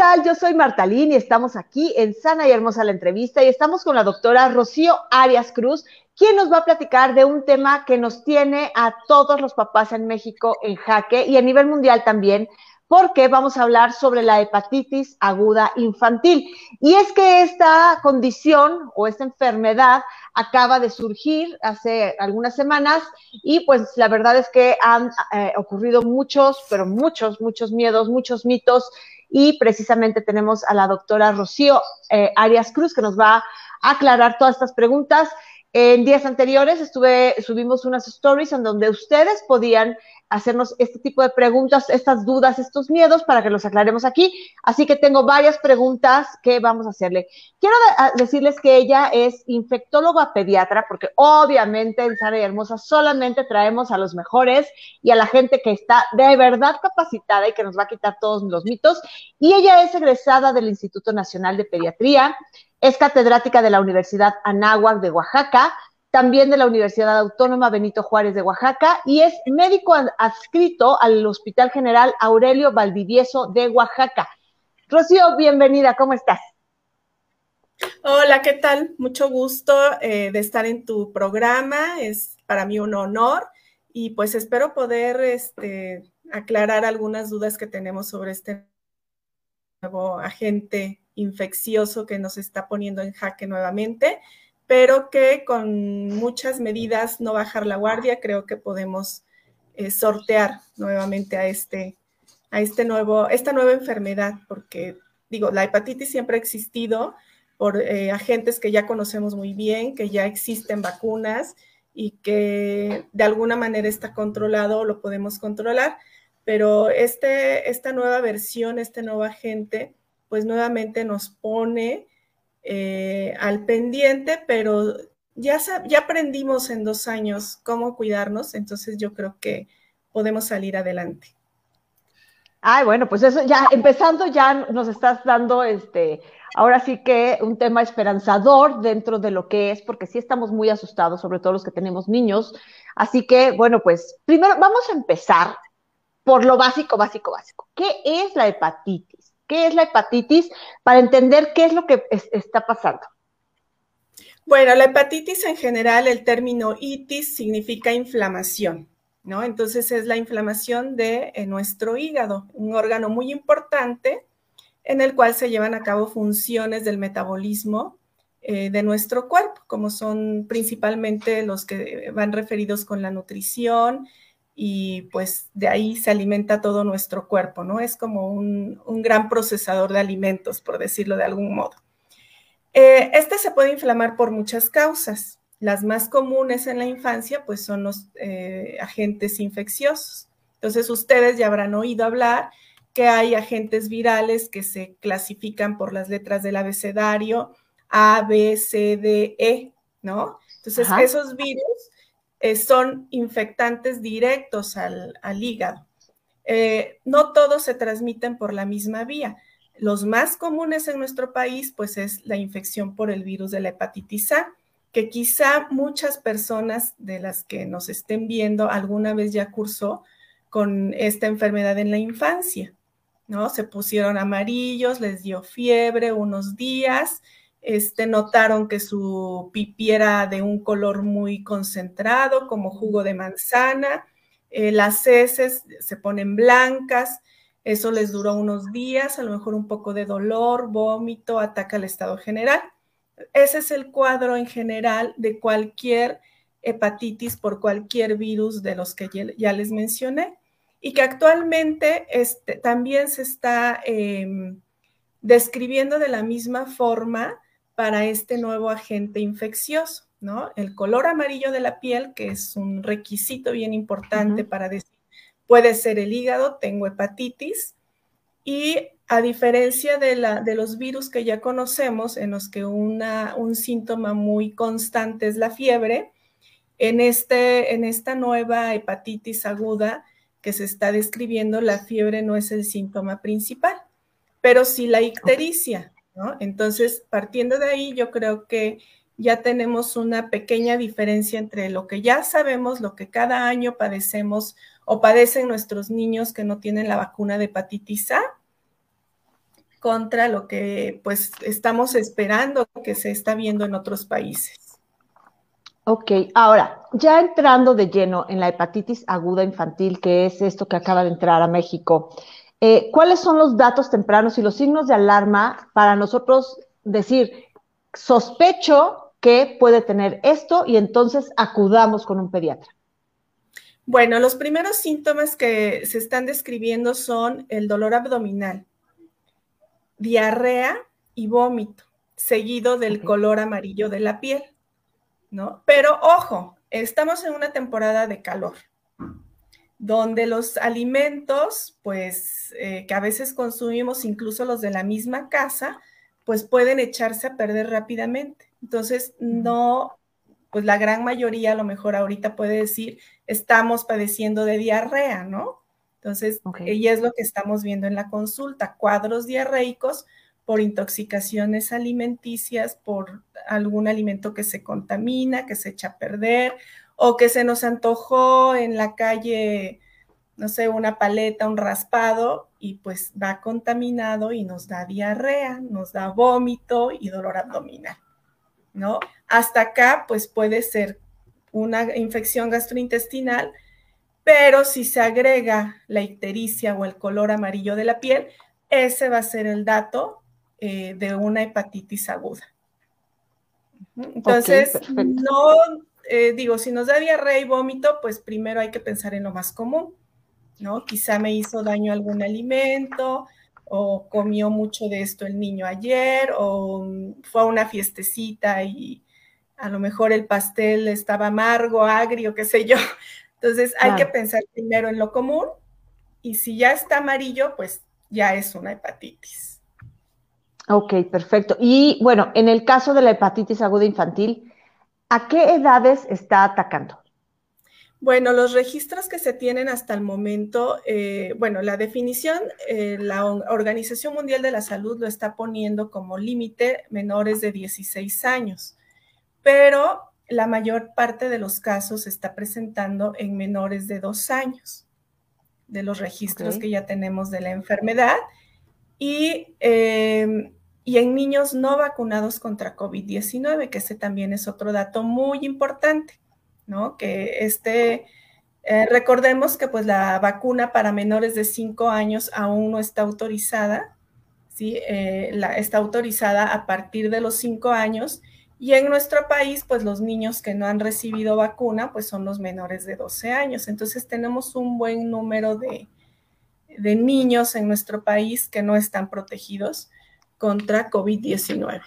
Tal? Yo soy Martalín y estamos aquí en Sana y Hermosa la entrevista y estamos con la doctora Rocío Arias Cruz, quien nos va a platicar de un tema que nos tiene a todos los papás en México en jaque y a nivel mundial también, porque vamos a hablar sobre la hepatitis aguda infantil. Y es que esta condición o esta enfermedad acaba de surgir hace algunas semanas y pues la verdad es que han eh, ocurrido muchos, pero muchos, muchos miedos, muchos mitos y precisamente tenemos a la doctora Rocío eh, Arias Cruz que nos va a aclarar todas estas preguntas. En días anteriores estuve, subimos unas stories en donde ustedes podían hacernos este tipo de preguntas, estas dudas, estos miedos para que los aclaremos aquí. Así que tengo varias preguntas que vamos a hacerle. Quiero decirles que ella es infectóloga pediatra, porque obviamente en y Hermosa solamente traemos a los mejores y a la gente que está de verdad capacitada y que nos va a quitar todos los mitos. Y ella es egresada del Instituto Nacional de Pediatría es catedrática de la Universidad Anáhuac de Oaxaca, también de la Universidad Autónoma Benito Juárez de Oaxaca y es médico adscrito al Hospital General Aurelio Valdivieso de Oaxaca. Rocío, bienvenida, ¿cómo estás? Hola, ¿qué tal? Mucho gusto eh, de estar en tu programa, es para mí un honor y pues espero poder este, aclarar algunas dudas que tenemos sobre este nuevo agente infeccioso que nos está poniendo en jaque nuevamente, pero que con muchas medidas, no bajar la guardia, creo que podemos eh, sortear nuevamente a este, a este nuevo, esta nueva enfermedad, porque digo, la hepatitis siempre ha existido por eh, agentes que ya conocemos muy bien, que ya existen vacunas y que de alguna manera está controlado o lo podemos controlar, pero este, esta nueva versión, este nuevo agente, pues nuevamente nos pone eh, al pendiente, pero ya, ya aprendimos en dos años cómo cuidarnos, entonces yo creo que podemos salir adelante. Ay, bueno, pues eso ya, empezando ya nos estás dando este, ahora sí que un tema esperanzador dentro de lo que es, porque sí estamos muy asustados, sobre todo los que tenemos niños. Así que, bueno, pues primero vamos a empezar por lo básico, básico, básico. ¿Qué es la hepatitis? Qué es la hepatitis para entender qué es lo que está pasando. Bueno, la hepatitis en general, el término itis significa inflamación, ¿no? Entonces es la inflamación de nuestro hígado, un órgano muy importante en el cual se llevan a cabo funciones del metabolismo eh, de nuestro cuerpo, como son principalmente los que van referidos con la nutrición, y pues de ahí se alimenta todo nuestro cuerpo, ¿no? Es como un, gran procesador de alimentos, por decirlo de algún modo. Eh, este se puede inflamar por muchas causas. Las más comunes en la infancia, pues son los eh, agentes infecciosos. Entonces, ustedes ya habrán oído hablar que hay agentes virales que se clasifican por las letras del abecedario A, B, C, D, E, ¿no? Entonces, esos virus eh, son infectantes directos al, hígado. Eh, no todos se transmiten por la misma vía. Los más comunes en nuestro país, pues es la infección por el virus de la hepatitis A, que quizá muchas personas de las que nos estén viendo alguna vez ya cursó con esta enfermedad en la infancia, ¿no? Se pusieron amarillos, les dio fiebre unos días, este, notaron que su pipí era de un color muy concentrado, como jugo de manzana. Eh, las heces se ponen blancas. Eso les duró unos días, a lo mejor un poco de dolor, vómito, ataca al estado general. Ese es el cuadro en general de cualquier hepatitis por cualquier virus de los que ya les mencioné y que actualmente este, también se está em, describiendo de la misma forma para este nuevo agente infeccioso, ¿no? El color amarillo de la piel, que es un requisito bien importante para decir, puede ser el hígado, tengo hepatitis, Y a diferencia de, la, de los virus que ya conocemos, en los que una, un síntoma muy constante es la fiebre, en, este, en esta nueva hepatitis aguda que se está describiendo, la fiebre no es el síntoma principal, pero sí la ictericia, Entonces, partiendo de ahí, yo creo que ya tenemos una pequeña diferencia entre lo que ya sabemos, lo que cada año padecemos o padecen nuestros niños que no tienen la vacuna de hepatitis A, contra lo que pues estamos esperando que se está viendo en otros países. Ok, ahora, ya entrando de lleno en la hepatitis aguda infantil, que es esto que acaba de entrar a México, eh, ¿cuáles son los datos tempranos y los signos de alarma para nosotros decir, sospecho que puede tener esto y entonces acudamos con un pediatra? Bueno, los primeros síntomas que se están describiendo son el dolor abdominal, diarrea y vómito, seguido del color amarillo de la piel, ¿no? Pero ojo, estamos en una temporada de calor, donde los alimentos, pues, eh, que a veces consumimos, incluso los de la misma casa, pues pueden echarse a perder rápidamente. Entonces, no, pues la gran mayoría a lo mejor ahorita puede decir, estamos padeciendo de diarrea, ¿no? Entonces, y es lo que estamos viendo en la consulta, cuadros diarreicos por intoxicaciones alimenticias, por algún alimento que se contamina, que se echa a perder, o que se nos antojó en la calle, no sé, una paleta, un raspado, y pues va contaminado y nos da diarrea, nos da vómito y dolor abdominal. ¿no? Hasta acá, pues puede ser una infección gastrointestinal, pero si se agrega la ictericia o el color amarillo de la piel, ese va a ser el dato eh, de una hepatitis aguda. Entonces, no, eh, digo, si nos da diarrea y vómito, pues primero hay que pensar en lo más común, ¿no? Quizá me hizo daño algún alimento, o comió mucho de esto el niño ayer, o fue a una fiestecita y a lo mejor el pastel estaba amargo, agrio, qué sé yo. Entonces hay que pensar primero en lo común y si ya está amarillo, pues ya es una hepatitis. Ok, perfecto. Y bueno, en el caso de la hepatitis aguda infantil, ¿a qué edades está atacando? Bueno, los registros que se tienen hasta el momento, eh, bueno, la definición, eh, la Organización Mundial de la Salud lo está poniendo como límite menores de 16 años, pero la mayor parte de los casos se está presentando en menores de 2 años, de los registros que ya tenemos de la enfermedad, y, em, y en niños no vacunados contra COVID-19, que ese también es otro dato muy importante. ¿no? Que este, eh, recordemos que pues la vacuna para menores de 5 años aún no está autorizada, ¿sí? Eh, está autorizada a partir de los 5 años y en nuestro país pues los niños que no han recibido vacuna pues son los menores de 12 años. Entonces tenemos un buen número de, de niños en nuestro país que no están protegidos contra COVID-19.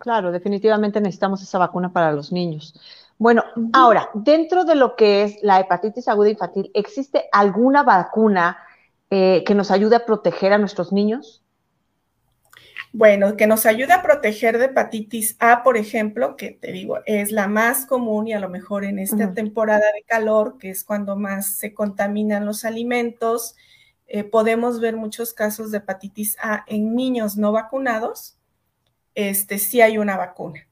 Claro, definitivamente necesitamos esa vacuna para los niños. Bueno, ahora, dentro de lo que es la hepatitis aguda infantil, ¿existe alguna vacuna eh, que nos ayude a proteger a nuestros niños? Bueno, que nos ayude a proteger de hepatitis A, por ejemplo, que te digo, es la más común y a lo mejor en esta temporada de calor, que es cuando más se contaminan los alimentos, eh, podemos ver muchos casos de hepatitis A en niños no vacunados. Este, sí hay una vacuna.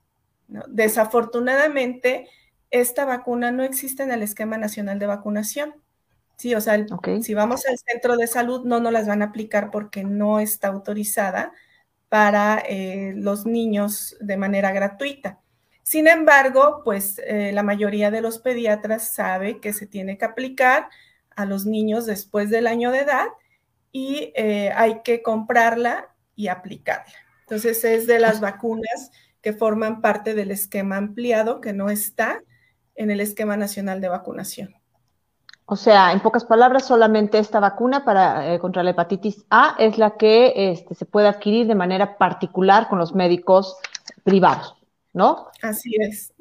Desafortunadamente, esta vacuna no existe en el esquema nacional de vacunación. Sí, o sea, si vamos al centro de salud, no nos las van a aplicar porque no está autorizada para eh, los niños de manera gratuita. Sin embargo, pues eh, la mayoría de los pediatras sabe que se tiene que aplicar a los niños después del año de edad y eh, hay que comprarla y aplicarla. Entonces es de las vacunas que forman parte del esquema ampliado que no está en el esquema nacional de vacunación. O sea, en pocas palabras, solamente esta vacuna para, eh, contra la hepatitis A es la que este, se puede adquirir de manera particular con los médicos privados, ¿no? Así es.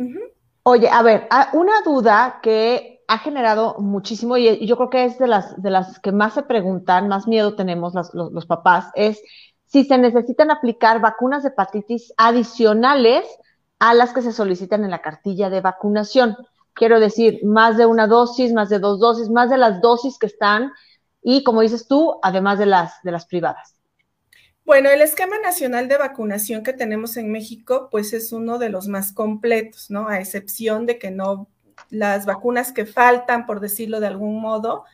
Oye, a ver, una duda que ha generado muchísimo y, yo creo que es de las, de las que más se preguntan, más miedo tenemos los, los papás, es si se necesitan aplicar vacunas de hepatitis adicionales a las que se solicitan en la cartilla de vacunación. Quiero decir, más de una dosis, más de dos dosis, más de las dosis que están y, como dices tú, además de las, de las privadas. Bueno, el esquema nacional de vacunación que tenemos en México, pues es uno de los más completos, ¿no? A excepción de que no, las vacunas que faltan, por decirlo de algún modo,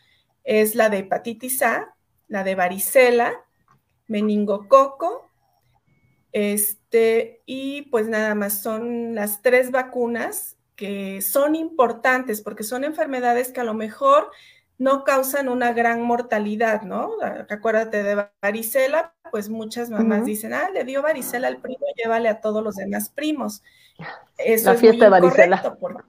es la de hepatitis A, la de varicela, meningococo, este, y pues nada más son las tres vacunas que son importantes porque son enfermedades que a lo mejor no causan una gran mortalidad, ¿no? Acuérdate de varicela, pues muchas mamás dicen, ah, le dio varicela al primo, llévale a todos los demás primos. Eso es muy de varicela. Porque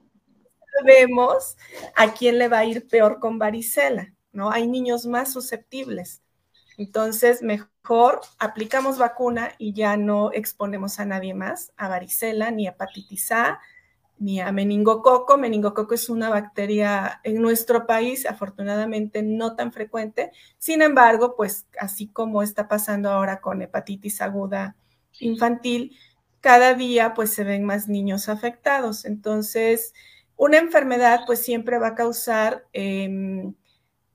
sabemos a quién le va a ir peor con varicela, ¿no? Hay niños más susceptibles. Entonces, mejor aplicamos vacuna y ya no exponemos a nadie más a varicela, ni a hepatitis A, ni a meningococo. Meningococo es una bacteria en nuestro país, afortunadamente no tan frecuente. Sin embargo, pues así como está pasando ahora con hepatitis aguda infantil, cada día pues se ven más niños afectados. Entonces, una enfermedad pues siempre va a causar... Em,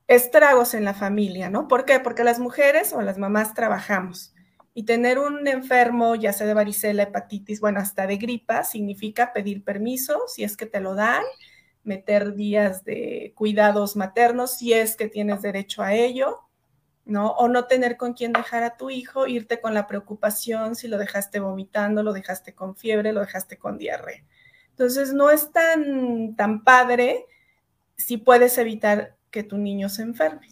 estragos en la familia, ¿no? ¿Por qué? Porque las mujeres o las mamás trabajamos y tener un enfermo, ya sea de varicela, hepatitis, bueno, hasta de gripa, significa pedir permiso, si es que te lo dan, meter días de cuidados maternos, si es que tienes derecho a ello, ¿no? O no tener con quién dejar a tu hijo, irte con la preocupación si lo dejaste vomitando, lo dejaste con fiebre, lo dejaste con diarrea. Entonces, no es tan, tan padre si puedes evitar que tu niño se enferme.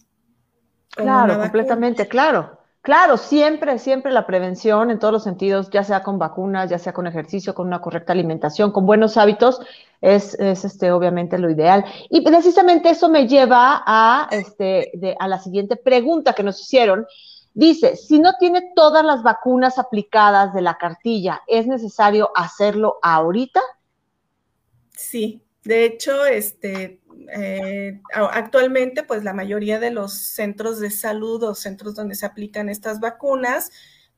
Claro, completamente, claro. Claro, siempre, siempre la prevención en todos los sentidos, ya sea con vacunas, ya sea con ejercicio, con una correcta alimentación, con buenos hábitos, es, este, obviamente lo ideal. Y precisamente eso me lleva a, este, a la siguiente pregunta que nos hicieron. Dice, si no tiene todas las vacunas aplicadas de la cartilla, ¿es necesario hacerlo ahorita? Sí, de hecho, este, eh, actualmente, pues la mayoría de los centros de salud o centros donde se aplican estas vacunas,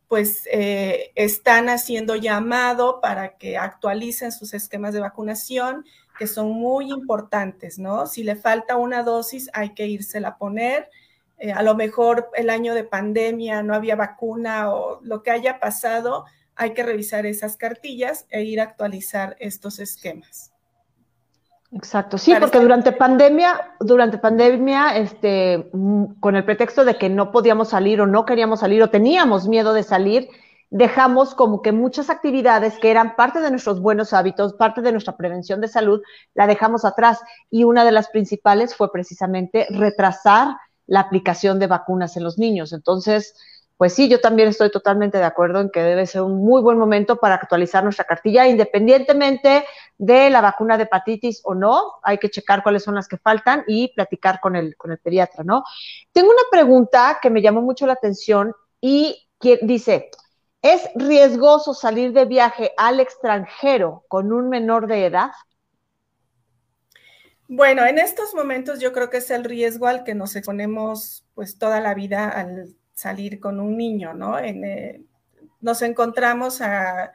pues eh, están haciendo llamado para que actualicen sus esquemas de vacunación, que son muy importantes, ¿no? Si le falta una dosis, hay que írsela a poner. Eh, a lo mejor el año de pandemia no había vacuna o lo que haya pasado, hay que revisar esas cartillas e ir a actualizar estos esquemas. Exacto, sí, porque durante pandemia, durante pandemia, este, mm, con el pretexto de que no podíamos salir o no queríamos salir o teníamos miedo de salir, dejamos como que muchas actividades que eran parte de nuestros buenos hábitos, parte de nuestra prevención de salud, la dejamos atrás. Y una de las principales fue precisamente retrasar la aplicación de vacunas en los niños. Entonces, pues sí, yo también estoy totalmente de acuerdo en que debe ser un muy buen momento para actualizar nuestra cartilla, independientemente de la vacuna de hepatitis o no. Hay que checar cuáles son las que faltan y platicar con el, con el pediatra, ¿no? Tengo una pregunta que me llamó mucho la atención y dice, ¿es riesgoso salir de viaje al extranjero con un menor de edad? Bueno, en estos momentos yo creo que es el riesgo al que nos exponemos pues toda la vida al salir con un niño, ¿no? Eh, nos encontramos a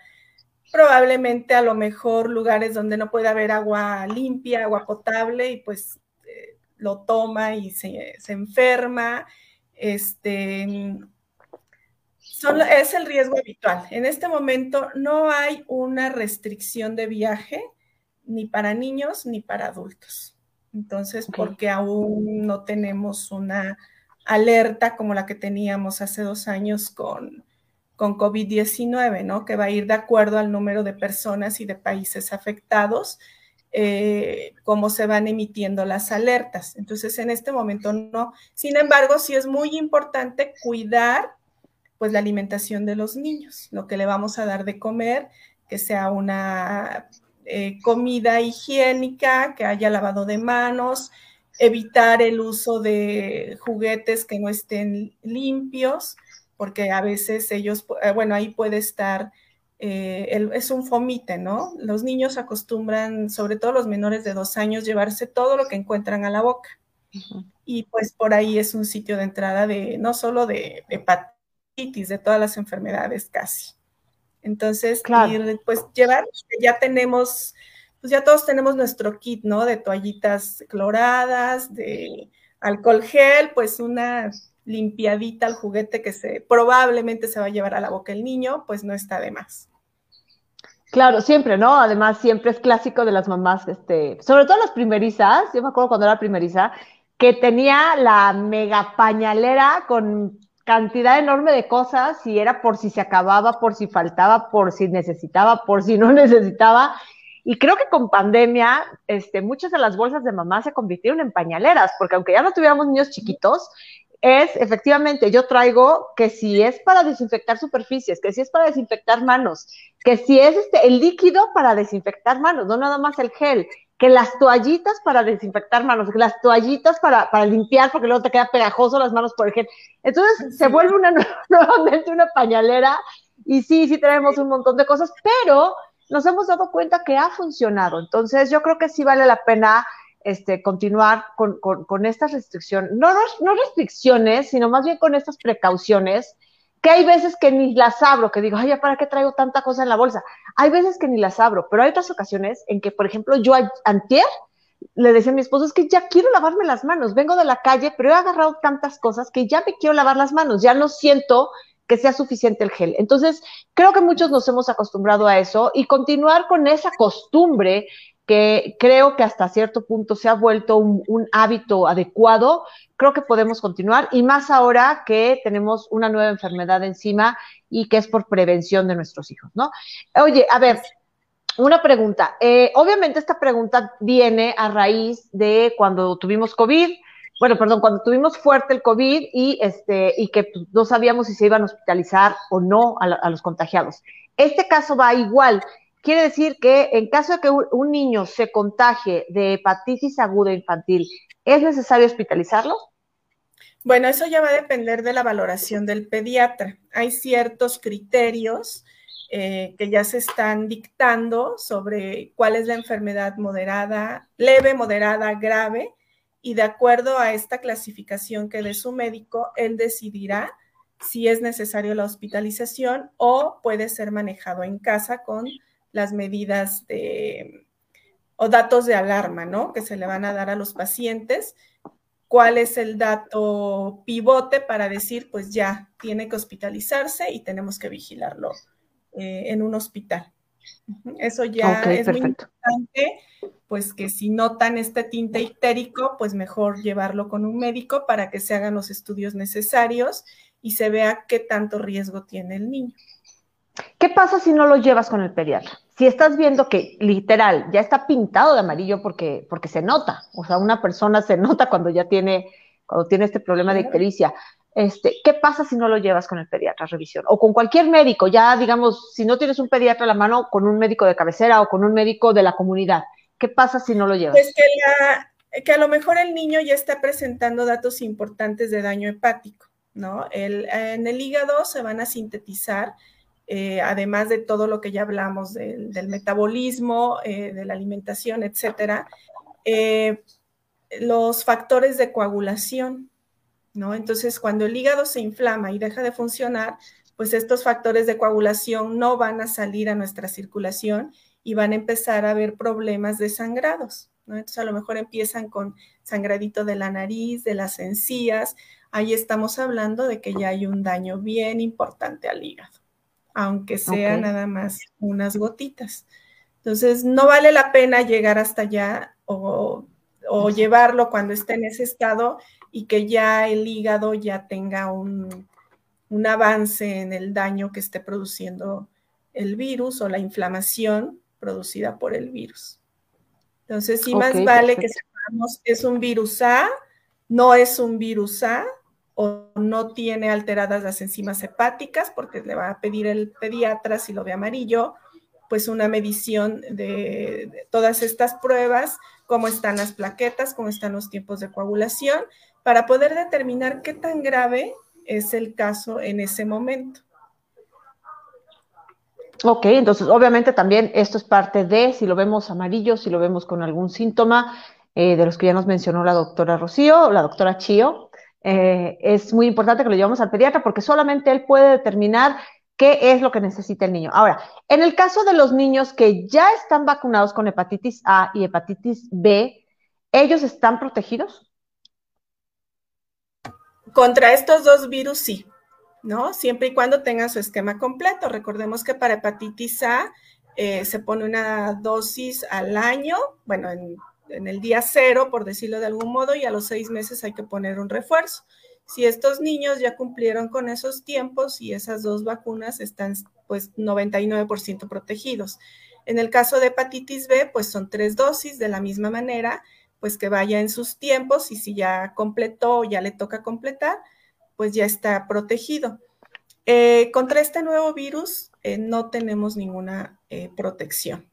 probablemente a lo mejor lugares donde no puede haber agua limpia, agua potable, y pues eh, lo toma y se, enferma. Este, es el riesgo habitual. En este momento no hay una restricción de viaje ni para niños ni para adultos. Entonces, porque aún no tenemos una alerta como la que teníamos hace dos años con, con COVID-19, ¿no? Que va a ir de acuerdo al número de personas y de países afectados, eh, cómo se van emitiendo las alertas. Entonces, en este momento no. Sin embargo, sí es muy importante cuidar pues la alimentación de los niños, lo que le vamos a dar de comer, que sea una eh, comida higiénica, que haya lavado de manos, evitar el uso de juguetes que no estén limpios, porque a veces ellos, eh, bueno, ahí puede estar eh, es un fomite, ¿no? Los niños acostumbran, sobre todo los menores de dos años, llevarse todo lo que encuentran a la boca. Y pues por ahí es un sitio de entrada de no solo de hepatitis, de todas las enfermedades casi. Entonces, pues llevar, ya tenemos, pues ya todos tenemos nuestro kit, ¿no? De toallitas cloradas, de alcohol gel, pues una limpiadita al juguete que se probablemente se va a llevar a la boca el niño, pues no está de más. Claro, siempre, ¿no? Además, siempre es clásico de las mamás, este, sobre todo las primerizas, yo me acuerdo cuando era primeriza, que tenía la mega pañalera con cantidad enorme de cosas y era por si se acababa, por si faltaba, por si necesitaba, por si no necesitaba. Y creo que con pandemia, este, muchas de las bolsas de mamá se convirtieron en pañaleras, porque aunque ya no tuviéramos niños chiquitos, es efectivamente, yo traigo que si es para desinfectar superficies, que si es para desinfectar manos, que si es este, el líquido para desinfectar manos, no nada más el gel, que las toallitas para desinfectar manos, que las toallitas para, para limpiar, porque luego te queda pegajoso las manos por el gel. Entonces se vuelve una, nuevamente una pañalera y sí, sí tenemos un montón de cosas, pero nos hemos dado cuenta que ha funcionado. Entonces yo creo que sí vale la pena este, continuar con, con, estas restricciones, no, no restricciones, sino más bien con estas precauciones, que hay veces que ni las abro, que digo, ay, ¿para qué traigo tanta cosa en la bolsa? Hay veces que ni las abro, pero hay otras ocasiones en que, por ejemplo, yo antier le decía a mi esposo, es que ya quiero lavarme las manos, vengo de la calle, pero he agarrado tantas cosas que ya me quiero lavar las manos, ya no siento que sea suficiente el gel. Entonces, creo que muchos nos hemos acostumbrado a eso y continuar con esa costumbre que creo que hasta cierto punto se ha vuelto un, hábito adecuado, creo que podemos continuar y más ahora que tenemos una nueva enfermedad encima y que es por prevención de nuestros hijos, ¿no? Oye, a ver, una pregunta. Eh, obviamente esta pregunta viene a raíz de cuando tuvimos COVID, bueno, perdón, cuando tuvimos fuerte el COVID y, este, y que pues, no sabíamos si se iban a hospitalizar o no a, a los contagiados. Este caso va igual. Quiere decir que en caso de que un niño se contagie de hepatitis aguda infantil, ¿es necesario hospitalizarlo? Bueno, eso ya va a depender de la valoración del pediatra. Hay ciertos criterios eh, que ya se están dictando sobre cuál es la enfermedad moderada, leve, moderada, grave, y de acuerdo a esta clasificación que dé su médico, él decidirá si es necesario la hospitalización o puede ser manejado en casa con las medidas de, o datos de alarma, ¿no? Que se le van a dar a los pacientes. ¿Cuál es el dato pivote para decir, pues ya tiene que hospitalizarse y tenemos que vigilarlo eh, en un hospital? Eso ya es muy importante, pues que si notan este tinte ictérico, pues mejor llevarlo con un médico para que se hagan los estudios necesarios y se vea qué tanto riesgo tiene el niño. ¿Qué pasa si no lo llevas con el pediatra? Si estás viendo que literal ya está pintado de amarillo porque, porque se nota, o sea, una persona se nota cuando ya tiene, cuando tiene este problema de ictericia. Este, ¿Qué pasa si no lo llevas con el pediatra a revisión? O con cualquier médico, ya digamos, si no tienes un pediatra a la mano, con un médico de cabecera o con un médico de la comunidad. ¿Qué pasa si no lo llevas? Pues que, a lo mejor el niño ya está presentando datos importantes de daño hepático, ¿no? En el hígado se van a sintetizar eh, además de todo lo que ya hablamos del, metabolismo, eh, de la alimentación, etcétera, eh, los factores de coagulación, ¿no? Entonces, cuando el hígado se inflama y deja de funcionar, pues estos factores de coagulación no van a salir a nuestra circulación y van a empezar a haber problemas de sangrados, ¿no? Entonces, a lo mejor empiezan con sangradito de la nariz, de las encías, ahí estamos hablando de que ya hay un daño bien importante al hígado aunque sea nada más unas gotitas. Entonces, no vale la pena llegar hasta allá o, llevarlo cuando esté en ese estado y que ya el hígado ya tenga un, avance en el daño que esté produciendo el virus o la inflamación producida por el virus. Entonces, sí más vale que sepamos, es un virus A, no es un virus A, o no tiene alteradas las enzimas hepáticas, porque le va a pedir el pediatra, si lo ve amarillo, pues una medición de, todas estas pruebas, cómo están las plaquetas, cómo están los tiempos de coagulación, para poder determinar qué tan grave es el caso en ese momento. Ok, entonces obviamente también esto es parte de, si lo vemos amarillo, si lo vemos con algún síntoma eh, de los que ya nos mencionó la doctora Rocío, la doctora Chio, eh, es muy importante que lo llevamos al pediatra porque solamente él puede determinar qué es lo que necesita el niño. Ahora, en el caso de los niños que ya están vacunados con hepatitis A y hepatitis B, ¿ellos están protegidos? Contra estos dos virus, sí. ¿no? Siempre y cuando tenga su esquema completo. Recordemos que para hepatitis A eh, se pone una dosis al año, bueno, en, el día cero, por decirlo de algún modo, y a los seis meses hay que poner un refuerzo. Si estos niños ya cumplieron con esos tiempos y esas dos vacunas están pues 99% protegidos. En el caso de hepatitis B, pues son tres dosis de la misma manera, pues que vaya en sus tiempos y si ya completó o ya le toca completar, pues ya está protegido. Eh, contra este nuevo virus eh, no tenemos ninguna eh, protección.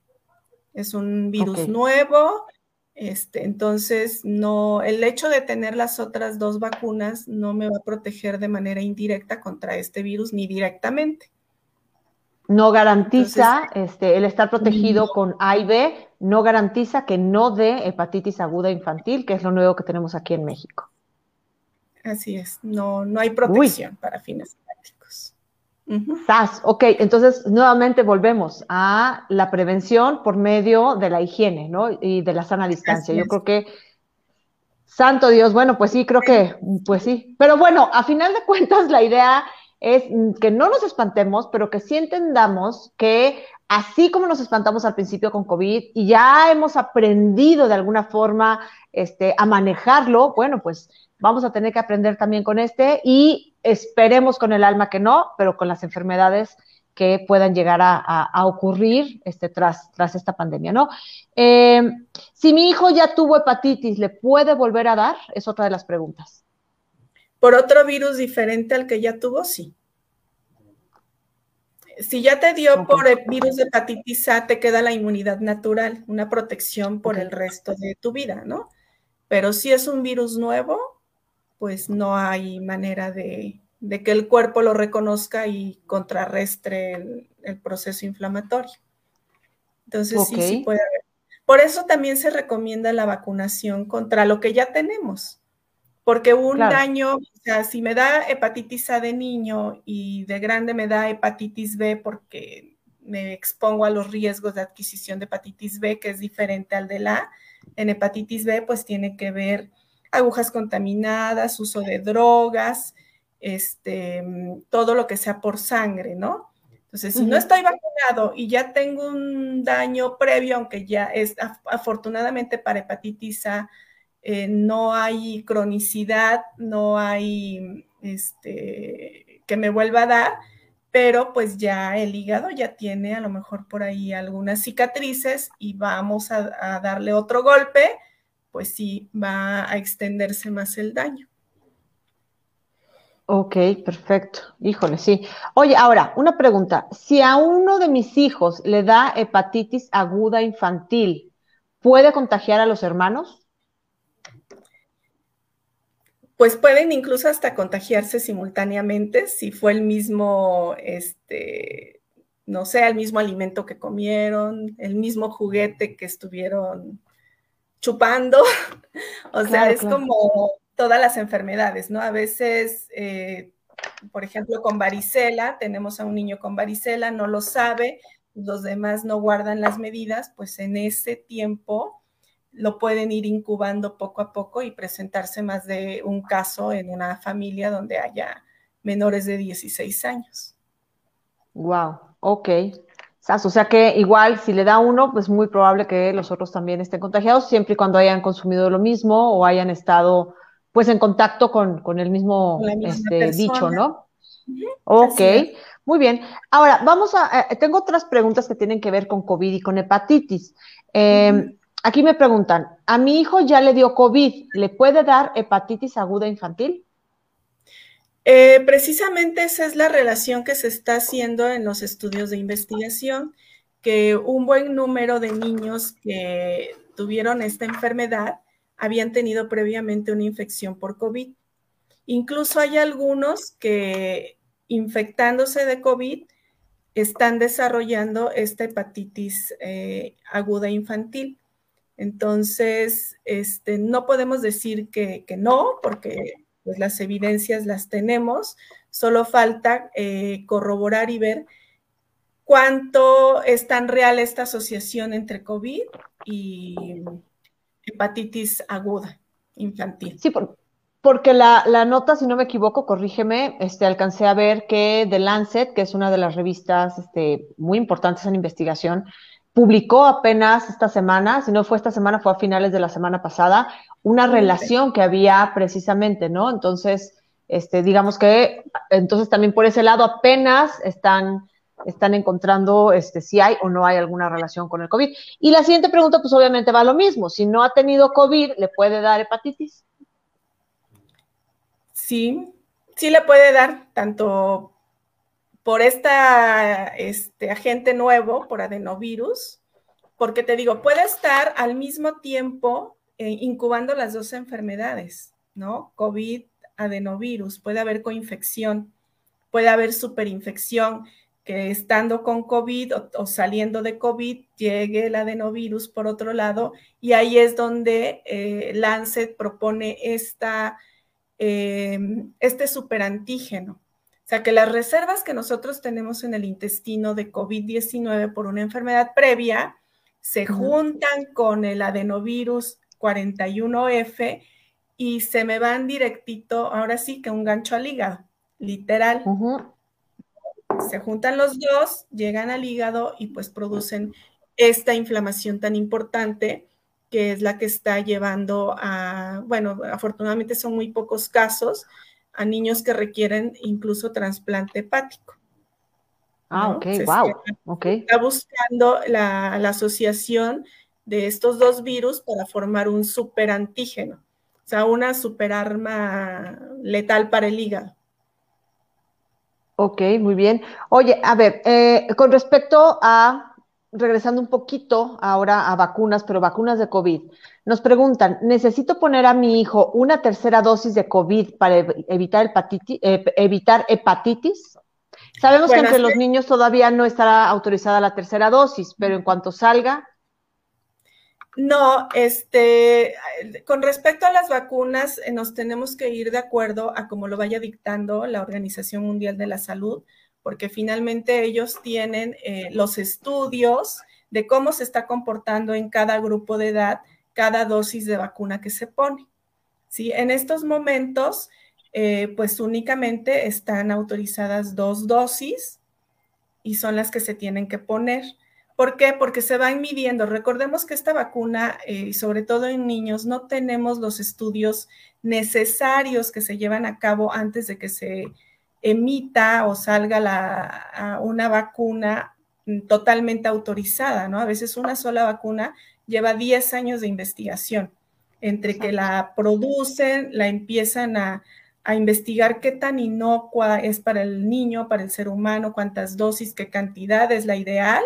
Es un virus nuevo, este, entonces no, el hecho de tener las otras dos vacunas no me va a proteger de manera indirecta contra este virus ni directamente. No garantiza este, el estar protegido con A y B, no garantiza que no dé hepatitis aguda infantil, que es lo nuevo que tenemos aquí en México. Así es, no, no hay protección para fines prácticos. SAS, ok, entonces nuevamente volvemos a la prevención por medio de la higiene, ¿no? Y de la sana distancia. Yo creo que, santo Dios, bueno, pues sí, creo que, pues sí. Pero bueno, a final de cuentas la idea es que no nos espantemos, pero que sí entendamos que así como nos espantamos al principio con COVID y ya hemos aprendido de alguna forma este, a manejarlo, bueno, pues vamos a tener que aprender también con este y esperemos con el alma que no, pero con las enfermedades que puedan llegar a, ocurrir este, tras, esta pandemia, ¿no? Eh, si mi hijo ya tuvo hepatitis, ¿le puede volver a dar? Es otra de las preguntas. Por otro virus diferente al que ya tuvo, sí. Si ya te dio por el virus de hepatitis A, te queda la inmunidad natural, una protección por el resto de tu vida, ¿no? Pero si es un virus nuevo, pues no hay manera de, que el cuerpo lo reconozca y contrarrestre el, proceso inflamatorio. Entonces sí, sí puede haber. Por eso también se recomienda la vacunación contra lo que ya tenemos, porque un daño, o sea, si me da hepatitis A de niño y de grande me da hepatitis B porque me expongo a los riesgos de adquisición de hepatitis B, que es diferente al de la, en hepatitis B pues tiene que ver agujas contaminadas, uso de drogas, este, todo lo que sea por sangre, ¿no? Entonces, si no estoy vacunado y ya tengo un daño previo, aunque ya es afortunadamente para hepatitis A, eh, no hay cronicidad, no hay este, que me vuelva a dar, pero pues ya el hígado ya tiene a lo mejor por ahí algunas cicatrices y vamos a darle otro golpe pues sí va a extenderse más el daño. Ok, perfecto. Híjole, sí. Oye, ahora, una pregunta. Si a uno de mis hijos le da hepatitis aguda infantil, ¿puede contagiar a los hermanos? Pues pueden incluso hasta contagiarse simultáneamente si fue el mismo, este, no sé, el mismo alimento que comieron, el mismo juguete que estuvieron chupando. o sea, es como todas las enfermedades, ¿no? A veces, eh, por ejemplo, con varicela, tenemos a un niño con varicela, no lo sabe, los demás no guardan las medidas, pues en ese tiempo lo pueden ir incubando poco a poco y presentarse más de un caso en una familia donde haya menores de 16 años. Wow, ok. O sea que igual si le da uno, pues muy probable que los otros también estén contagiados, siempre y cuando hayan consumido lo mismo o hayan estado pues en contacto con, el mismo este, dicho, ¿no? Ok, muy bien. Ahora, vamos a, eh, tengo otras preguntas que tienen que ver con COVID y con hepatitis. Em, aquí me preguntan, a mi hijo ya le dio COVID, ¿le puede dar hepatitis aguda infantil? Eh, precisamente esa es la relación que se está haciendo en los estudios de investigación, que un buen número de niños que tuvieron esta enfermedad habían tenido previamente una infección por COVID. Incluso hay algunos que infectándose de COVID están desarrollando esta hepatitis eh, aguda infantil. Entonces, este, no podemos decir que, no, porque pues, las evidencias las tenemos, solo falta eh, corroborar y ver cuánto es tan real esta asociación entre COVID y hepatitis aguda infantil. Sí, porque la, nota, si no me equivoco, corrígeme, este, alcancé a ver que The Lancet, que es una de las revistas este, muy importantes en investigación, publicó apenas esta semana, si no fue esta semana, fue a finales de la semana pasada, una relación que había precisamente, ¿no? Entonces, este, digamos que, entonces también por ese lado apenas están, están encontrando este, si hay o no hay alguna relación con el COVID. Y la siguiente pregunta, pues obviamente va a lo mismo, si no ha tenido COVID, ¿le puede dar hepatitis? Sí, sí le puede dar tanto por este agente nuevo, por adenovirus, porque te digo, puede estar al mismo tiempo eh, incubando las dos enfermedades, ¿no? COVID, adenovirus, puede haber coinfección, puede haber superinfección, que estando con COVID o, saliendo de COVID llegue el adenovirus por otro lado, y ahí es donde eh, Lancet propone esta, eh, este superantígeno o sea, que las reservas que nosotros tenemos en el intestino de COVID-19 por una enfermedad previa se juntan con el adenovirus 41F y se me van directito, ahora sí que un gancho al hígado, literal. Se juntan los dos, llegan al hígado y pues producen esta inflamación tan importante que es la que está llevando a, bueno, afortunadamente son muy pocos casos, a niños que requieren incluso trasplante hepático. Ah, ok, wow. Okay. Está buscando la, asociación de estos dos virus para formar un superantígeno, o sea, una superarma letal para el hígado. Ok, muy bien. Oye, a ver, eh, con respecto a regresando un poquito ahora a vacunas, pero vacunas de COVID. Nos preguntan, ¿necesito poner a mi hijo una tercera dosis de COVID para evitar, hepatitis? Eh, evitar hepatitis? Sabemos que entre los niños todavía no estará autorizada la tercera dosis, pero en cuanto salga. No, este, con respecto a las vacunas, eh, nos tenemos que ir de acuerdo a como lo vaya dictando la Organización Mundial de la Salud porque finalmente ellos tienen eh, los estudios de cómo se está comportando en cada grupo de edad cada dosis de vacuna que se pone. ¿sí? En estos momentos, eh, pues únicamente están autorizadas dos dosis y son las que se tienen que poner. ¿Por qué? Porque se van midiendo. Recordemos que esta vacuna, eh, sobre todo en niños, no tenemos los estudios necesarios que se llevan a cabo antes de que se emita o salga la, una vacuna totalmente autorizada, ¿no? A veces una sola vacuna lleva 10 años de investigación, entre que la producen, la empiezan a, a investigar qué tan inocua es para el niño, para el ser humano, cuántas dosis, qué cantidad es la ideal,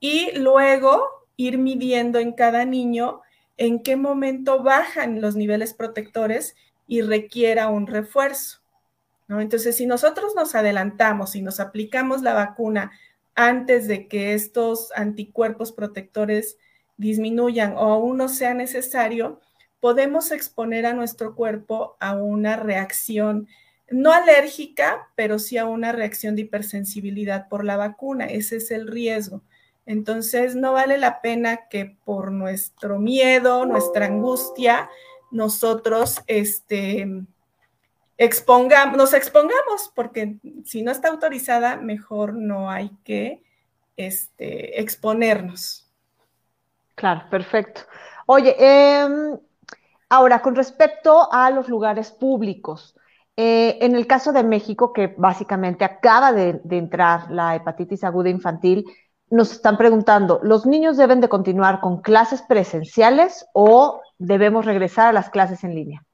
y luego ir midiendo en cada niño en qué momento bajan los niveles protectores y requiera un refuerzo. Entonces, si nosotros nos adelantamos y nos aplicamos la vacuna antes de que estos anticuerpos protectores disminuyan o aún no sea necesario, podemos exponer a nuestro cuerpo a una reacción no alérgica, pero sí a una reacción de hipersensibilidad por la vacuna. Ese es el riesgo. Entonces, no vale la pena que por nuestro miedo, nuestra angustia, nosotros este, expongamos, nos expongamos, porque si no está autorizada, mejor no hay que este, exponernos. Claro, perfecto. Oye, em, ahora con respecto a los lugares públicos, eh, en el caso de México, que básicamente acaba de, de, entrar la hepatitis aguda infantil, nos están preguntando, ¿los niños deben de continuar con clases presenciales o debemos regresar a las clases en línea?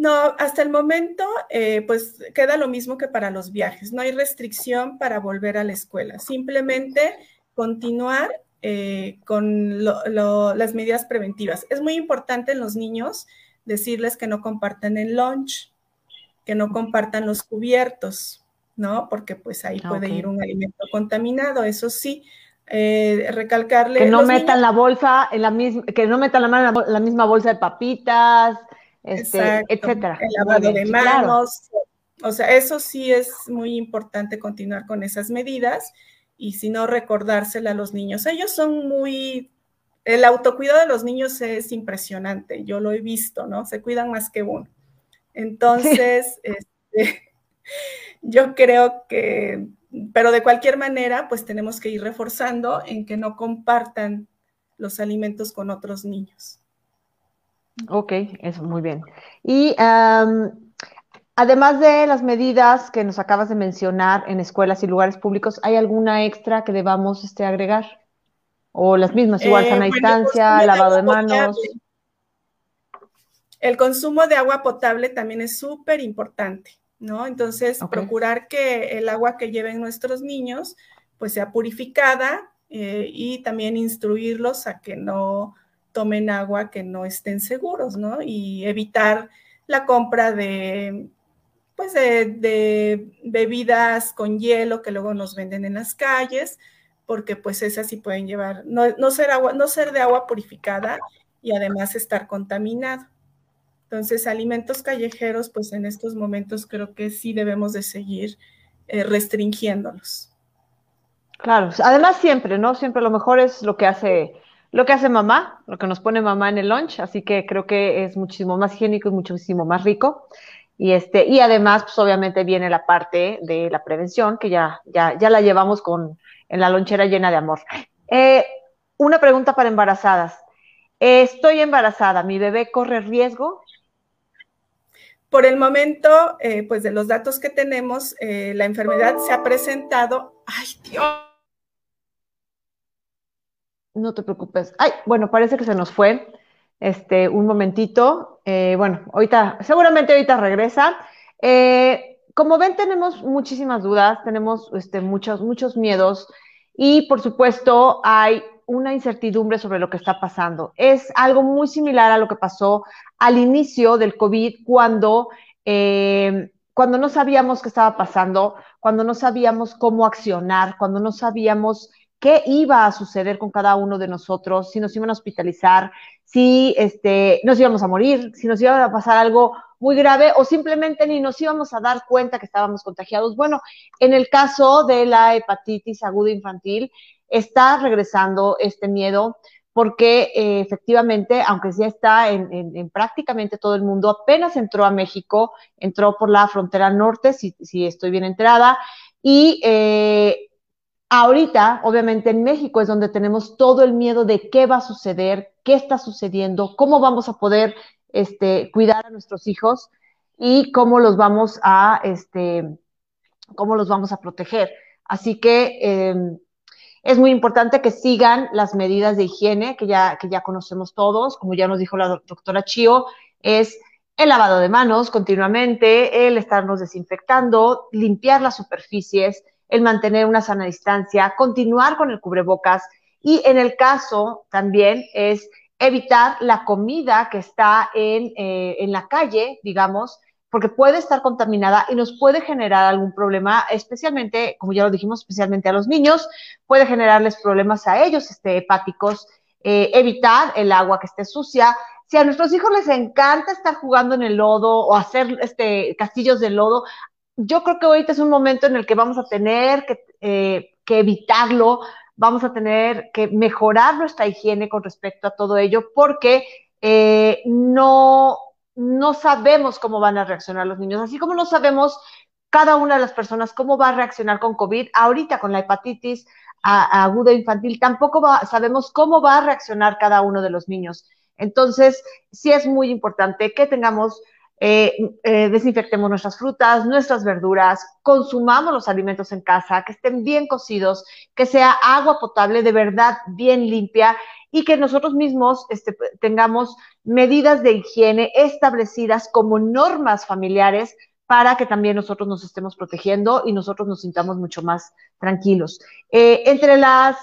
No, hasta el momento, eh, pues queda lo mismo que para los viajes. No hay restricción para volver a la escuela. Simplemente continuar eh, con las medidas preventivas. Es muy importante en los niños decirles que no compartan el lunch, que no compartan los cubiertos, ¿no? Porque pues ahí puede ir un alimento contaminado, eso sí. Eh, recalcarle. Que no metan la bolsa en la misma, que no metan la mano en la, misma bolsa de papitas, este, etcétera. El lavado de manos. O sea, eso sí es muy importante continuar con esas medidas y si no recordársela a los niños. Ellos son muy el autocuidado de los niños es impresionante, yo lo he visto, ¿no? Se cuidan más que uno. Entonces, este, yo creo que, pero de cualquier manera, pues tenemos que ir reforzando en que no compartan los alimentos con otros niños. Ok, eso muy bien. Y además de las medidas que nos acabas de mencionar en escuelas y lugares públicos, ¿hay alguna extra que debamos este, agregar? O las mismas, igual sana eh, distancia, lavado de, manos. El consumo de agua potable también es súper importante, ¿no? Entonces, procurar que el agua que lleven nuestros niños, pues sea purificada eh, y también instruirlos a que no tomen agua que no estén seguros, ¿no? Y evitar la compra de, pues, de bebidas con hielo que luego nos venden en las calles, porque pues esas sí pueden llevar, no, ser agua, no ser de agua purificada y además estar contaminado. Entonces, alimentos callejeros, pues en estos momentos creo que sí debemos de seguir eh, restringiéndolos. Claro, además siempre, ¿no? Siempre lo mejor es lo que hace, lo que hace mamá, lo que nos pone mamá en el lunch, así que creo que es muchísimo más higiénico y muchísimo más rico. Y este, y además, pues obviamente viene la parte de la prevención, que ya, ya, ya la llevamos con, en la lonchera llena de amor. Eh, una pregunta para embarazadas. estoy embarazada, ¿mi bebé corre riesgo? Por el momento, eh, pues de los datos que tenemos, eh, la enfermedad se ha presentado. ¡Ay, Dios! No te preocupes. Ay, bueno, parece que se nos fue. Este, un momentito. bueno, ahorita, seguramente ahorita regresa. como ven, tenemos muchísimas dudas, tenemos este, muchos, muchos miedos. Y por supuesto, hay una incertidumbre sobre lo que está pasando. Es algo muy similar a lo que pasó al inicio del COVID, cuando, eh, cuando no sabíamos qué estaba pasando, cuando no sabíamos cómo accionar, cuando no sabíamos qué iba a suceder con cada uno de nosotros, si nos iban a hospitalizar, si este, nos íbamos a morir, si nos iba a pasar algo muy grave o simplemente ni nos íbamos a dar cuenta que estábamos contagiados. Bueno, en el caso de la hepatitis aguda infantil, está regresando este miedo porque eh, efectivamente, aunque ya está en, prácticamente todo el mundo, apenas entró a México, entró por la frontera norte, si, estoy bien enterada, y eh, ahorita, obviamente en México es donde tenemos todo el miedo de qué va a suceder, qué está sucediendo, cómo vamos a poder este, cuidar a nuestros hijos y cómo los vamos a, este, cómo los vamos a proteger. Así que em, es muy importante que sigan las medidas de higiene que ya, que ya conocemos todos, como ya nos dijo la doctora Chio, es el lavado de manos continuamente, el estarnos desinfectando, limpiar las superficies, el mantener una sana distancia, continuar con el cubrebocas y en el caso también es evitar la comida que está en, eh, en la calle, digamos, porque puede estar contaminada y nos puede generar algún problema, especialmente, como ya lo dijimos, especialmente a los niños, puede generarles problemas a ellos este, hepáticos, eh, evitar el agua que esté sucia. Si a nuestros hijos les encanta estar jugando en el lodo o hacer este, castillos de lodo, yo creo que ahorita es un momento en el que vamos a tener que, eh, que evitarlo vamos a tener que mejorar nuestra higiene con respecto a todo ello porque eh, no, no sabemos cómo van a reaccionar los niños, así como no sabemos cada una de las personas cómo va a reaccionar con COVID, ahorita con la hepatitis aguda infantil, tampoco sabemos cómo va a reaccionar cada uno de los niños. Entonces, sí es muy importante que tengamos eh, eh, desinfectemos nuestras frutas, nuestras verduras, consumamos los alimentos en casa, que estén bien cocidos, que sea agua potable de verdad bien limpia y que nosotros mismos este, tengamos medidas de higiene establecidas como normas familiares para que también nosotros nos estemos protegiendo y nosotros nos sintamos mucho más tranquilos. Eh, entre las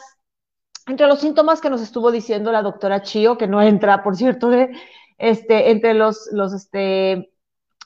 entre los síntomas que nos estuvo diciendo la doctora Chio, que no entra, por cierto, de, este, entre los, este,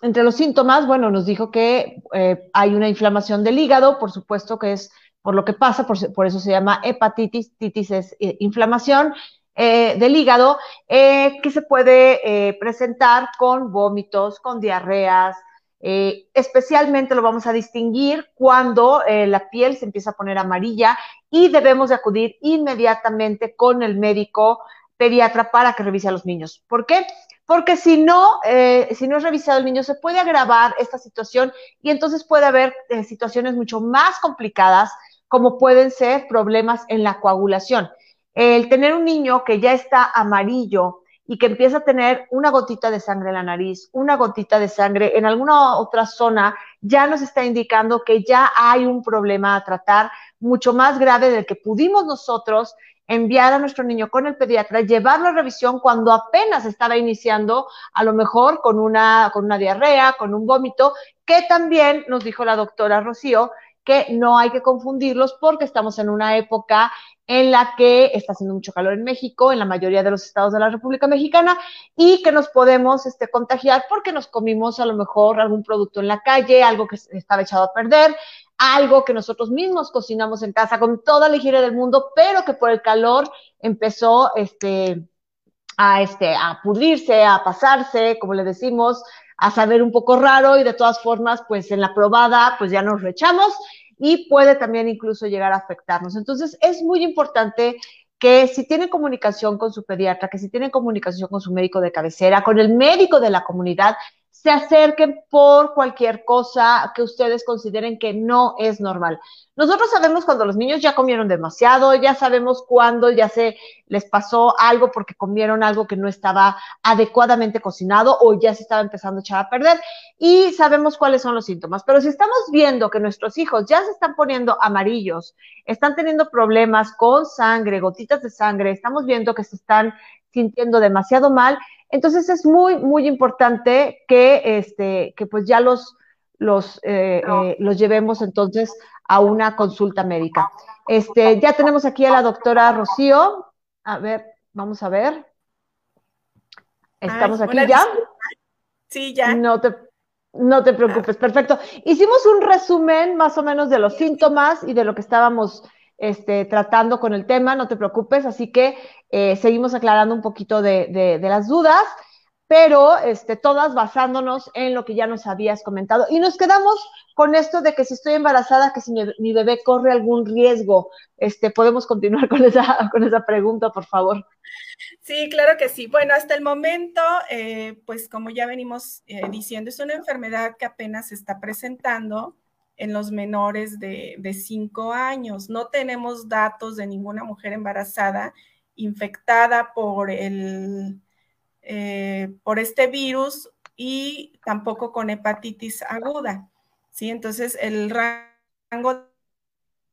entre los síntomas, bueno, nos dijo que eh, hay una inflamación del hígado, por supuesto que es por lo que pasa, por, eso se llama hepatitis, titis es eh, inflamación eh, del hígado, que se puede presentar con vómitos, con diarreas, especialmente lo vamos a distinguir cuando la piel se empieza a poner amarilla y debemos de acudir inmediatamente con el médico pediatra para que revise a los niños. ¿Por qué? porque si no, eh, si no es revisado el niño, se puede agravar esta situación y entonces puede haber eh, situaciones mucho más complicadas, como pueden ser problemas en la coagulación. El tener un niño que ya está amarillo y que empieza a tener una gotita de sangre en la nariz, una gotita de sangre en alguna otra zona, ya nos está indicando que ya hay un problema a tratar mucho más grave del que pudimos nosotros enviar a nuestro niño con el pediatra, llevarlo a revisión cuando apenas estaba iniciando, a lo mejor con una, con una diarrea, con un vómito, que también nos dijo la doctora Rocío, que no hay que confundirlos porque estamos en una época en la que está haciendo mucho calor en México, en la mayoría de los estados de la República Mexicana, y que nos podemos este, contagiar porque nos comimos a lo mejor algún producto en la calle, algo que estaba echado a perder, algo que nosotros mismos cocinamos en casa con toda la higiene del mundo, pero que por el calor empezó este, a, este, a pudrirse, a pasarse, como le decimos, a saber un poco raro y de todas formas, pues en la probada, pues ya nos rechamos y puede también incluso llegar a afectarnos. Entonces, es muy importante que si tienen comunicación con su pediatra, que si tienen comunicación con su médico de cabecera, con el médico de la comunidad, se acerquen por cualquier cosa que ustedes consideren que no es normal. Nosotros sabemos cuando los niños ya comieron demasiado, ya sabemos cuando ya se les pasó algo porque comieron algo que no estaba adecuadamente cocinado o ya se estaba empezando a echar a perder y sabemos cuáles son los síntomas. Pero si estamos viendo que nuestros hijos ya se están poniendo amarillos, están teniendo problemas con sangre, gotitas de sangre, estamos viendo que se están sintiendo demasiado mal, entonces es muy, muy importante que, este, que pues ya los, los, eh, eh, los llevemos entonces a una consulta médica. Este, ya tenemos aquí a la doctora Rocío. A ver, vamos a ver. ¿Estamos aquí ya? Sí, ya. No te, no te preocupes, perfecto. Hicimos un resumen más o menos de los síntomas y de lo que estábamos este, tratando con el tema, no te preocupes, así que eh, seguimos aclarando un poquito de, las dudas, pero este, todas basándonos en lo que ya nos habías comentado. Y nos quedamos con esto de que si estoy embarazada, que si mi, bebé corre algún riesgo, este, podemos continuar con esa, con esa pregunta, por favor. Sí, claro que sí. Bueno, hasta el momento, eh, pues como ya venimos eh, diciendo, es una enfermedad que apenas se está presentando en los menores de, de cinco años. No tenemos datos de ninguna mujer embarazada infectada por, el, eh, por este virus y tampoco con hepatitis aguda. ¿sí? Entonces, el rango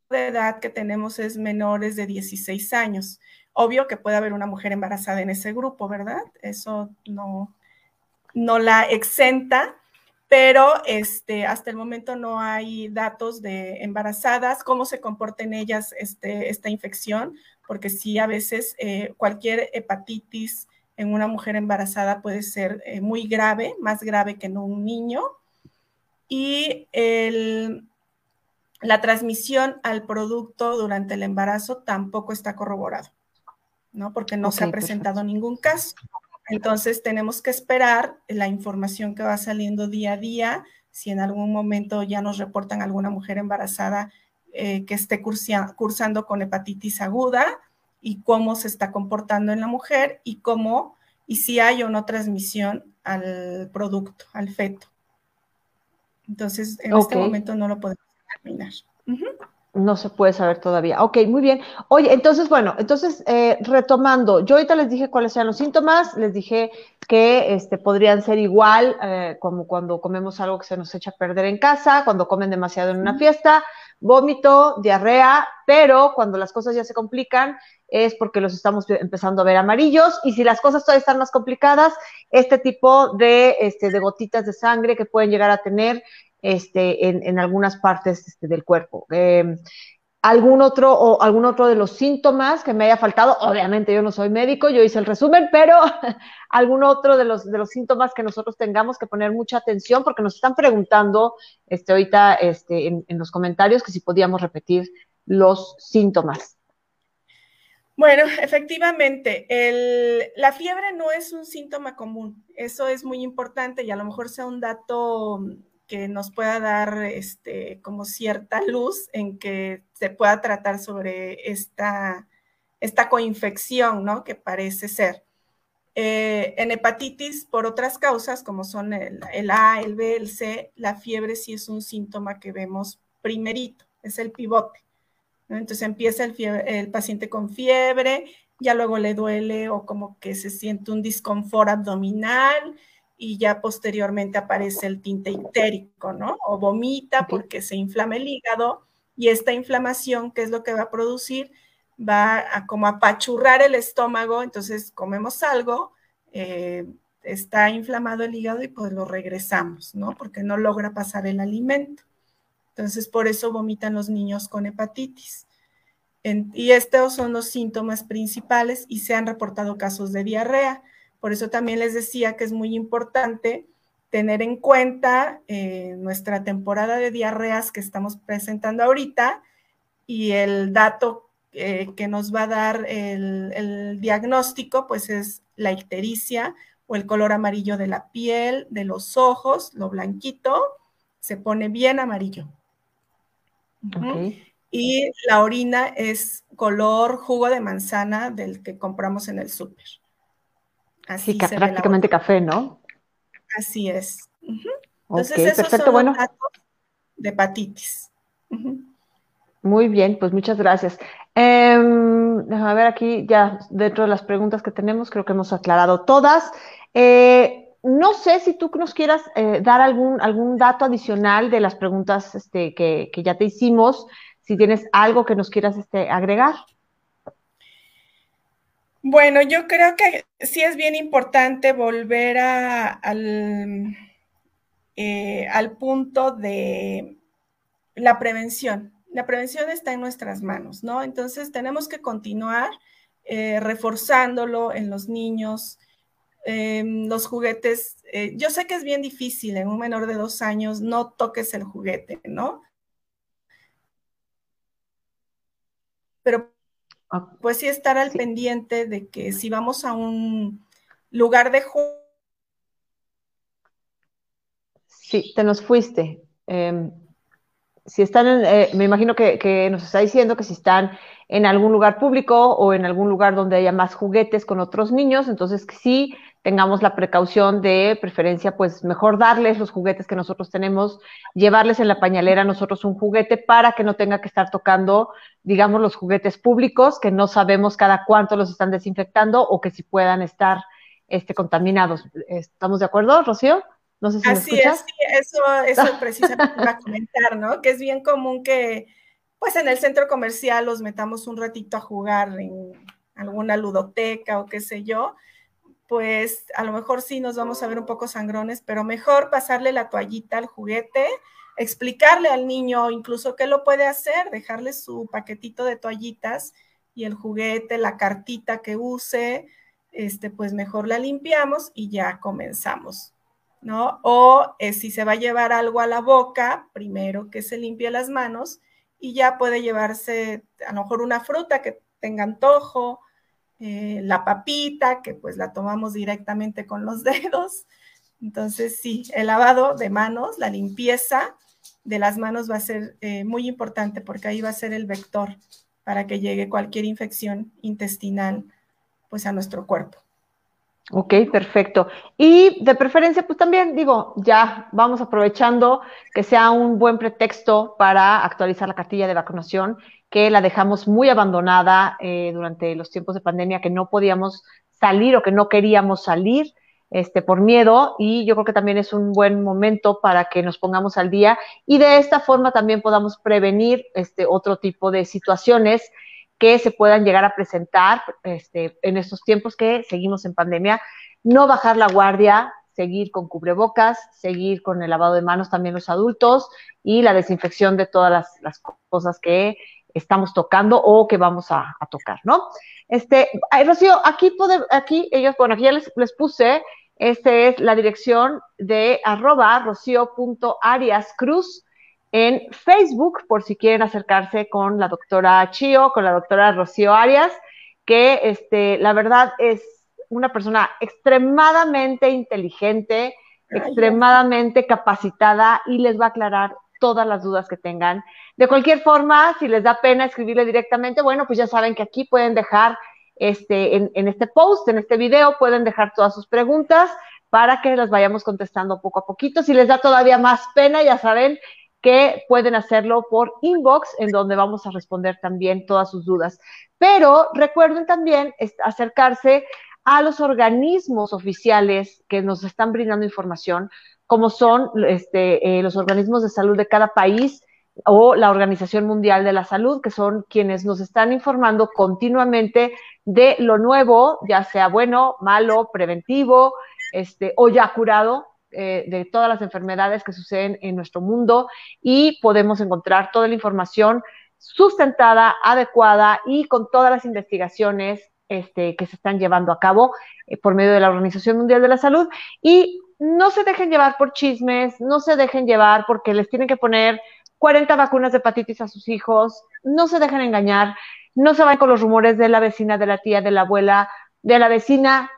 de edad que tenemos es menores de 16 años. Obvio que puede haber una mujer embarazada en ese grupo, ¿verdad? Eso no, no la exenta, pero este, hasta el momento no hay datos de embarazadas, cómo se comporta en ellas este, esta infección, porque sí, a veces eh, cualquier hepatitis en una mujer embarazada puede ser eh, muy grave, más grave que en un niño. Y la transmisión al producto durante el embarazo tampoco está corroborado, ¿no? Porque no se ha presentado ningún caso. Entonces tenemos que esperar la información que va saliendo día a día. Si en algún momento ya nos reportan alguna mujer embarazada eh, que esté cursando con hepatitis aguda y cómo se está comportando en la mujer y cómo y si hay o no transmisión al producto, al feto. Entonces, en este momento no lo podemos determinar. No se puede saber todavía. Ok, muy bien. Oye, entonces, bueno, entonces, eh, retomando, yo ahorita les dije cuáles eran los síntomas, les dije que este, podrían ser igual eh, como cuando comemos algo que se nos echa a perder en casa, cuando comen demasiado en una fiesta, vómito, diarrea, pero cuando las cosas ya se complican es porque los estamos empezando a ver amarillos y si las cosas todavía están más complicadas, este tipo de, este, de gotitas de sangre que pueden llegar a tener este, en, algunas partes este, del cuerpo. Em, algún otro o algún otro de los síntomas que me haya faltado. Obviamente yo no soy médico, yo hice el resumen, pero algún otro de los, de los síntomas que nosotros tengamos que poner mucha atención porque nos están preguntando este, ahorita en, los comentarios que si podíamos repetir los síntomas. Bueno, efectivamente, la fiebre no es un síntoma común. Eso es muy importante y a lo mejor sea un dato que nos pueda dar este, como cierta luz en que se pueda tratar sobre esta, esta coinfección, ¿no? Que parece ser. Eh, en hepatitis, por otras causas, como son el, A, el B, el C, la fiebre sí es un síntoma que vemos primerito, es el pivote. Entonces empieza el, el paciente con fiebre, ya luego le duele o como que se siente un disconfort abdominal, y ya posteriormente aparece el tinte ictérico, ¿no? O vomita porque se inflama el hígado y esta inflamación, ¿qué es lo que va a producir? Va a como apachurrar el estómago, entonces comemos algo, eh, está inflamado el hígado y pues lo regresamos, ¿no? Porque no logra pasar el alimento. Entonces, por eso vomitan los niños con hepatitis. y estos son los síntomas principales y se han reportado casos de diarrea. Por eso también les decía que es muy importante tener en cuenta eh, nuestra temporada de diarreas que estamos presentando ahorita y el dato eh, que nos va a dar el, el, diagnóstico, pues es la ictericia o el color amarillo de la piel, de los ojos, lo blanquito, se pone bien amarillo. Y la orina es color jugo de manzana del que compramos en el súper. Así sí, prácticamente café, ¿no? Así es. Entonces, esos perfecto, son bueno. Datos de hepatitis. Muy bien, pues muchas gracias. Eh, a ver aquí, ya dentro de las preguntas que tenemos, creo que hemos aclarado todas. Eh, no sé si tú nos quieras eh, dar algún, algún dato adicional de las preguntas este, que, que, ya te hicimos, si tienes algo que nos quieras este, agregar. Bueno, yo creo que sí es bien importante volver a, al, eh, al punto de la prevención. La prevención está en nuestras manos, ¿no? Entonces tenemos que continuar eh, reforzándolo en los niños, em, los juguetes. Eh, yo sé que es bien difícil en un menor de dos años, no toques el juguete, ¿no? Pero pues sí estar al pendiente de que si vamos a un lugar de juego. Sí, te nos fuiste. Em, si están, en, eh, me imagino que, que, nos está diciendo que si están en algún lugar público o en algún lugar donde haya más juguetes con otros niños, entonces sí tengamos la precaución de preferencia, pues mejor darles los juguetes que nosotros tenemos, llevarles en la pañalera nosotros un juguete para que no tenga que estar tocando, digamos, los juguetes públicos, que no sabemos cada cuánto los están desinfectando o que si puedan estar este, contaminados. ¿Estamos de acuerdo, Rocío? No sé si Así me es, eso, eso precisamente para comentar, ¿no? Que es bien común que, pues en el centro comercial los metamos un ratito a jugar en alguna ludoteca o qué sé yo, pues a lo mejor sí nos vamos a ver un poco sangrones, pero mejor pasarle la toallita al juguete, explicarle al niño incluso qué lo puede hacer, dejarle su paquetito de toallitas y el juguete, la cartita que use, este, pues mejor la limpiamos y ya comenzamos, ¿no? O eh, si se va a llevar algo a la boca, primero que se limpie las manos y ya puede llevarse a lo mejor una fruta que tenga antojo, eh, la papita, que pues la tomamos directamente con los dedos. Entonces, sí, el lavado de manos, la limpieza de las manos va a ser eh, muy importante porque ahí va a ser el vector para que llegue cualquier infección intestinal pues a nuestro cuerpo. Ok, perfecto. Y de preferencia, pues también digo, ya vamos aprovechando que sea un buen pretexto para actualizar la cartilla de vacunación que la dejamos muy abandonada eh, durante los tiempos de pandemia, que no podíamos salir o que no queríamos salir este, por miedo y yo creo que también es un buen momento para que nos pongamos al día y de esta forma también podamos prevenir este, otro tipo de situaciones que se puedan llegar a presentar este, en estos tiempos que seguimos en pandemia. No bajar la guardia, seguir con cubrebocas, seguir con el lavado de manos también los adultos y la desinfección de todas las, las cosas que estamos tocando o que vamos a, tocar, ¿no? Este, Rocío, aquí, aquí ellos, bueno, aquí ya les, les puse, esta es la dirección de arroba rocío.ariascruz en Facebook, por si quieren acercarse con la doctora Chio, con la doctora Rocío Arias, que este, la verdad es una persona extremadamente inteligente, extremadamente capacitada y les va a aclarar todas las dudas que tengan. De cualquier forma, si les da pena escribirle directamente, bueno, pues ya saben que aquí pueden dejar este, en, en este post, en este video, pueden dejar todas sus preguntas para que las vayamos contestando poco a poquito. Si les da todavía más pena, ya saben que pueden hacerlo por inbox, en donde vamos a responder también todas sus dudas. Pero recuerden también acercarse a los organismos oficiales que nos están brindando información, como son este, eh, los organismos de salud de cada país o la Organización Mundial de la Salud, que son quienes nos están informando continuamente de lo nuevo, ya sea bueno, malo, preventivo, este, o ya curado, eh, de todas las enfermedades que suceden en nuestro mundo y podemos encontrar toda la información sustentada, adecuada y con todas las investigaciones este, que se están llevando a cabo eh, por medio de la Organización Mundial de la Salud. Y no se dejen llevar por chismes, no se dejen llevar porque les tienen que poner 40 vacunas de hepatitis a sus hijos, no se dejen engañar, no se vayan con los rumores de la vecina, de la tía, de la abuela, de la vecina.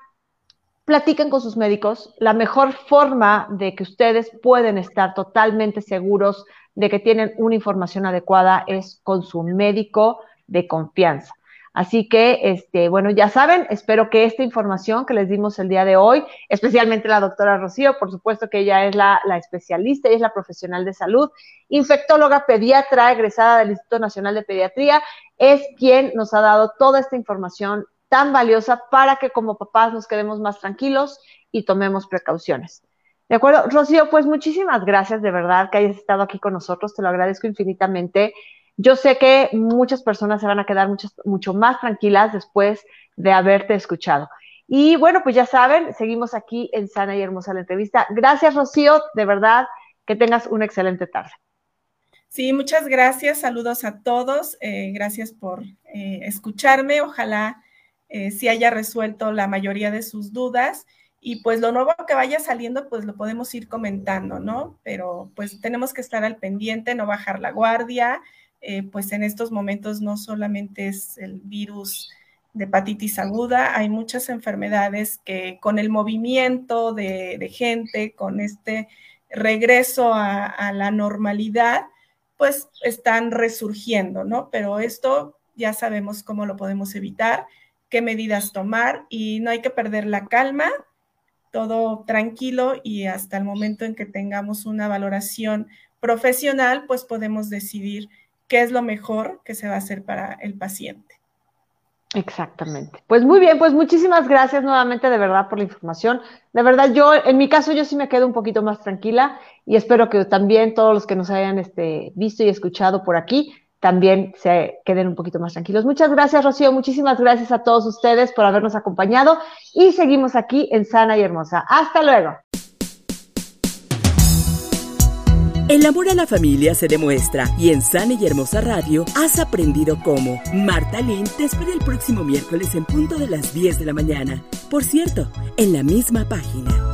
Platiquen con sus médicos. La mejor forma de que ustedes pueden estar totalmente seguros de que tienen una información adecuada es con su médico de confianza. Así que, este, bueno, ya saben, espero que esta información que les dimos el día de hoy, especialmente la doctora Rocío, por supuesto que ella es la, especialista y es la profesional de salud, infectóloga pediatra egresada del Instituto Nacional de Pediatría, es quien nos ha dado toda esta información tan valiosa para que como papás nos quedemos más tranquilos y tomemos precauciones. De acuerdo, Rocío, pues muchísimas gracias de verdad que hayas estado aquí con nosotros, te lo agradezco infinitamente. Yo sé que muchas personas se van a quedar mucho más tranquilas después de haberte escuchado. Y bueno, pues ya saben, seguimos aquí en Sana y Hermosa la entrevista. Gracias, Rocío, de verdad, que tengas una excelente tarde. Sí, muchas gracias, saludos a todos, eh, gracias por eh, escucharme, ojalá eh, si haya resuelto la mayoría de sus dudas y pues lo nuevo que vaya saliendo, pues lo podemos ir comentando, ¿no? Pero pues tenemos que estar al pendiente, no bajar la guardia, eh, pues en estos momentos no solamente es el virus de hepatitis aguda, hay muchas enfermedades que con el movimiento de, gente, con este regreso a, la normalidad, pues están resurgiendo, ¿no? Pero esto ya sabemos cómo lo podemos evitar, qué medidas tomar y no hay que perder la calma, todo tranquilo y hasta el momento en que tengamos una valoración profesional, pues podemos decidir qué es lo mejor que se va a hacer para el paciente. Exactamente. Pues muy bien, pues muchísimas gracias nuevamente de verdad por la información. De verdad, yo, en mi caso, yo sí me quedo un poquito más tranquila y espero que también todos los que nos hayan este, visto y escuchado por aquí también se queden un poquito más tranquilos. Muchas gracias, Rocío. Muchísimas gracias a todos ustedes por habernos acompañado y seguimos aquí en Sana y Hermosa. Hasta luego. El amor a la familia se demuestra y en Sana y Hermosa Radio has aprendido cómo. Marta Lynn te espera el próximo miércoles en punto de las 10 de la mañana. Por cierto, en la misma página.